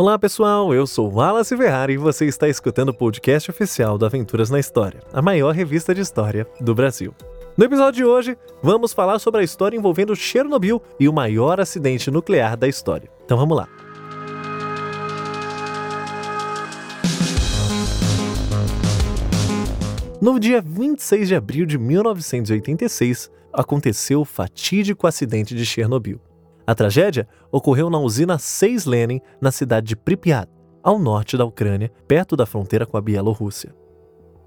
Olá pessoal, eu sou Wallace Ferrari e você está escutando o podcast oficial do Aventuras na História, a maior revista de história do Brasil. No episódio de hoje, vamos falar sobre a história envolvendo Chernobyl e o maior acidente nuclear da história. Então vamos lá. No dia 26 de abril de 1986, aconteceu o fatídico acidente de Chernobyl. A tragédia ocorreu na usina 6 Lenin, na cidade de Pripyat, ao norte da Ucrânia, perto da fronteira com a Bielorrússia.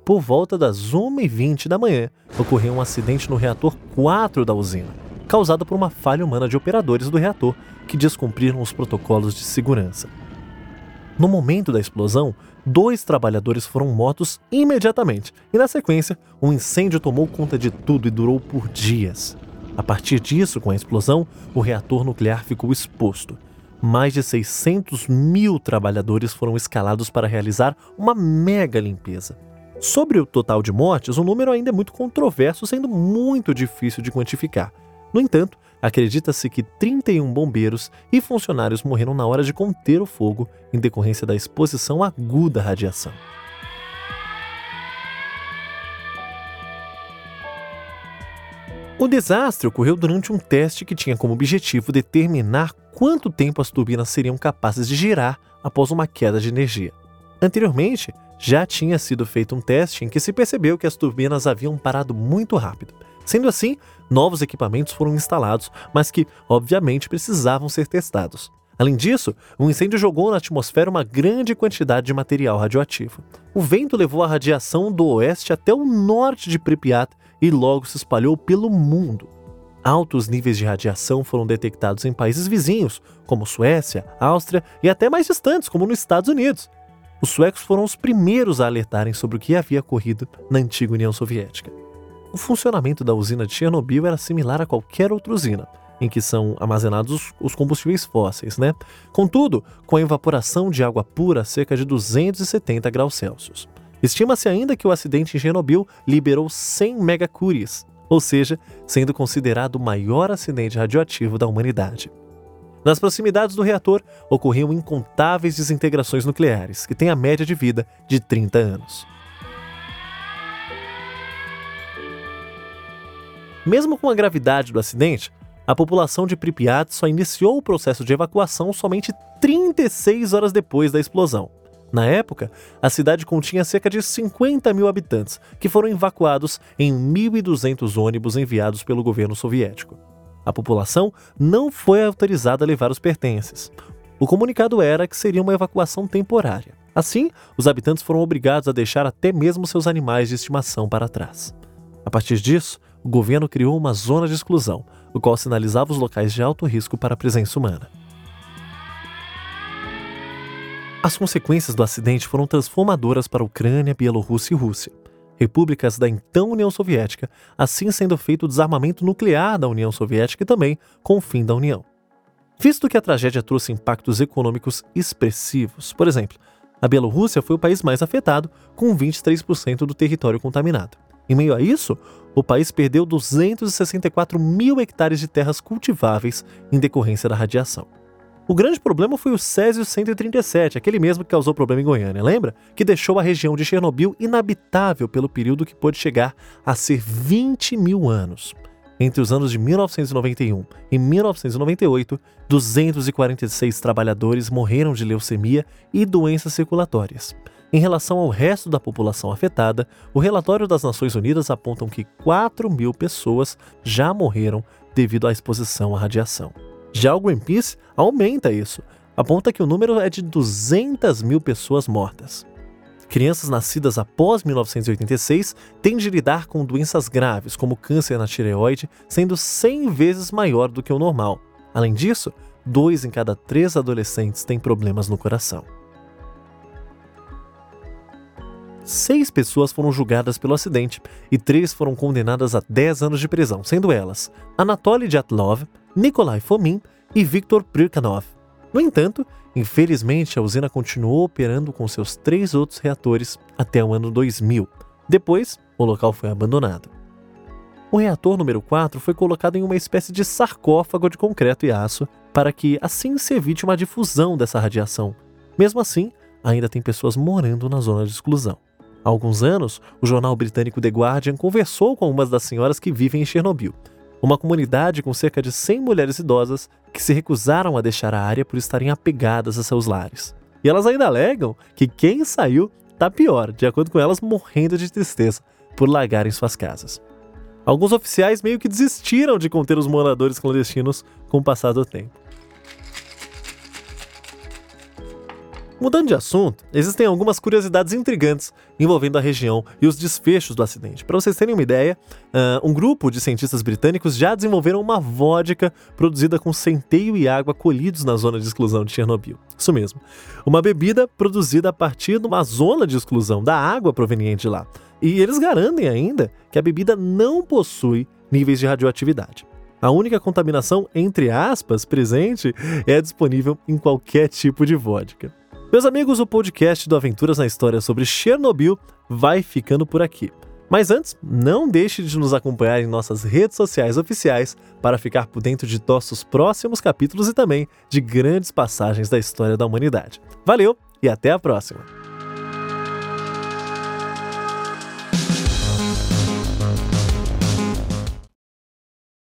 Por volta das 1h20 da manhã, ocorreu um acidente no reator 4 da usina, causado por uma falha humana de operadores do reator que descumpriram os protocolos de segurança. No momento da explosão, dois trabalhadores foram mortos imediatamente e, na sequência, um incêndio tomou conta de tudo e durou por dias. A partir disso, com a explosão, o reator nuclear ficou exposto. Mais de 600 mil trabalhadores foram escalados para realizar uma mega limpeza. Sobre o total de mortes, o número ainda é muito controverso, sendo muito difícil de quantificar. No entanto, acredita-se que 31 bombeiros e funcionários morreram na hora de conter o fogo em decorrência da exposição aguda à radiação. O desastre ocorreu durante um teste que tinha como objetivo determinar quanto tempo as turbinas seriam capazes de girar após uma queda de energia. Anteriormente, já tinha sido feito um teste em que se percebeu que as turbinas haviam parado muito rápido. Sendo assim, novos equipamentos foram instalados, mas que, obviamente, precisavam ser testados. Além disso, o incêndio jogou na atmosfera uma grande quantidade de material radioativo. O vento levou a radiação do oeste até o norte de Pripyat e logo se espalhou pelo mundo. Altos níveis de radiação foram detectados em países vizinhos, como Suécia, Áustria e até mais distantes, como nos Estados Unidos. Os suecos foram os primeiros a alertarem sobre o que havia ocorrido na antiga União Soviética. O funcionamento da usina de Chernobyl era similar a qualquer outra usina, em que são armazenados os combustíveis fósseis, né? Contudo, com a evaporação de água pura a cerca de 270 graus Celsius. Estima-se ainda que o acidente em Chernobyl liberou 100 megacuries, ou seja, sendo considerado o maior acidente radioativo da humanidade. Nas proximidades do reator ocorriam incontáveis desintegrações nucleares, que têm a média de vida de 30 anos. Mesmo com a gravidade do acidente, a população de Pripyat só iniciou o processo de evacuação somente 36 horas depois da explosão. Na época, a cidade continha cerca de 50 mil habitantes, que foram evacuados em 1.200 ônibus enviados pelo governo soviético. A população não foi autorizada a levar os pertences. O comunicado era que seria uma evacuação temporária. Assim, os habitantes foram obrigados a deixar até mesmo seus animais de estimação para trás. A partir disso, o governo criou uma zona de exclusão, o qual sinalizava os locais de alto risco para a presença humana. As consequências do acidente foram transformadoras para a Ucrânia, Bielorrússia e Rússia, repúblicas da então União Soviética, assim sendo feito o desarmamento nuclear da União Soviética e também com o fim da União. Visto que a tragédia trouxe impactos econômicos expressivos, por exemplo, a Bielorrússia foi o país mais afetado, com 23% do território contaminado. Em meio a isso, o país perdeu 264 mil hectares de terras cultiváveis em decorrência da radiação. O grande problema foi o Césio 137, aquele mesmo que causou problema em Goiânia, lembra? Que deixou a região de Chernobyl inabitável pelo período que pôde chegar a ser 20 mil anos. Entre os anos de 1991 e 1998, 246 trabalhadores morreram de leucemia e doenças circulatórias. Em relação ao resto da população afetada, o relatório das Nações Unidas aponta que 4 mil pessoas já morreram devido à exposição à radiação. Já o Greenpeace aumenta isso, aponta que o número é de 200 mil pessoas mortas. Crianças nascidas após 1986 têm de lidar com doenças graves, como câncer na tireoide, sendo 100 vezes maior do que o normal. Além disso, dois em cada três adolescentes têm problemas no coração. Seis pessoas foram julgadas pelo acidente e três foram condenadas a 10 anos de prisão, sendo elas Anatoly Dyatlov, Nikolai Fomin e Viktor Prikhanov. No entanto, infelizmente a usina continuou operando com seus três outros reatores até o ano 2000. Depois, o local foi abandonado. O reator número 4 foi colocado em uma espécie de sarcófago de concreto e aço para que assim se evite uma difusão dessa radiação. Mesmo assim, ainda tem pessoas morando na zona de exclusão. Há alguns anos, o jornal britânico The Guardian conversou com algumas das senhoras que vivem em Chernobyl, uma comunidade com cerca de 100 mulheres idosas que se recusaram a deixar a área por estarem apegadas a seus lares. E elas ainda alegam que quem saiu tá pior, de acordo com elas, morrendo de tristeza por largarem suas casas. Alguns oficiais meio que desistiram de conter os moradores clandestinos com o passar do tempo. Mudando de assunto, existem algumas curiosidades intrigantes envolvendo a região e os desfechos do acidente. Para vocês terem uma ideia, uh, um grupo de cientistas britânicos já desenvolveram uma vodka produzida com centeio e água colhidos na zona de exclusão de Chernobyl. Isso mesmo. Uma bebida produzida a partir de uma zona de exclusão da água proveniente de lá. E eles garantem ainda que a bebida não possui níveis de radioatividade. A única contaminação, entre aspas, presente é disponível em qualquer tipo de vodka. Meus amigos, o podcast do Aventuras na História sobre Chernobyl vai ficando por aqui. Mas antes, não deixe de nos acompanhar em nossas redes sociais oficiais para ficar por dentro de nossos próximos capítulos e também de grandes passagens da história da humanidade. Valeu e até a próxima!